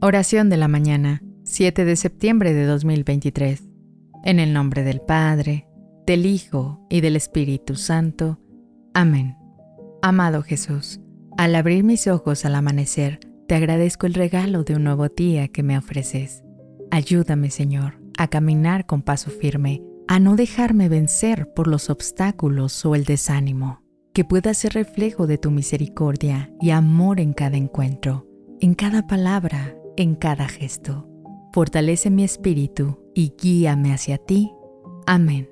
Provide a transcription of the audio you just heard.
Oración de la mañana, 7 de septiembre de 2023. En el nombre del Padre, del Hijo y del Espíritu Santo. Amén. Amado Jesús, al abrir mis ojos al amanecer, te agradezco el regalo de un nuevo día que me ofreces. Ayúdame, Señor, a caminar con paso firme, a no dejarme vencer por los obstáculos o el desánimo, que pueda ser reflejo de tu misericordia y amor en cada encuentro, en cada palabra en cada gesto. Fortalece mi espíritu y guíame hacia ti. Amén.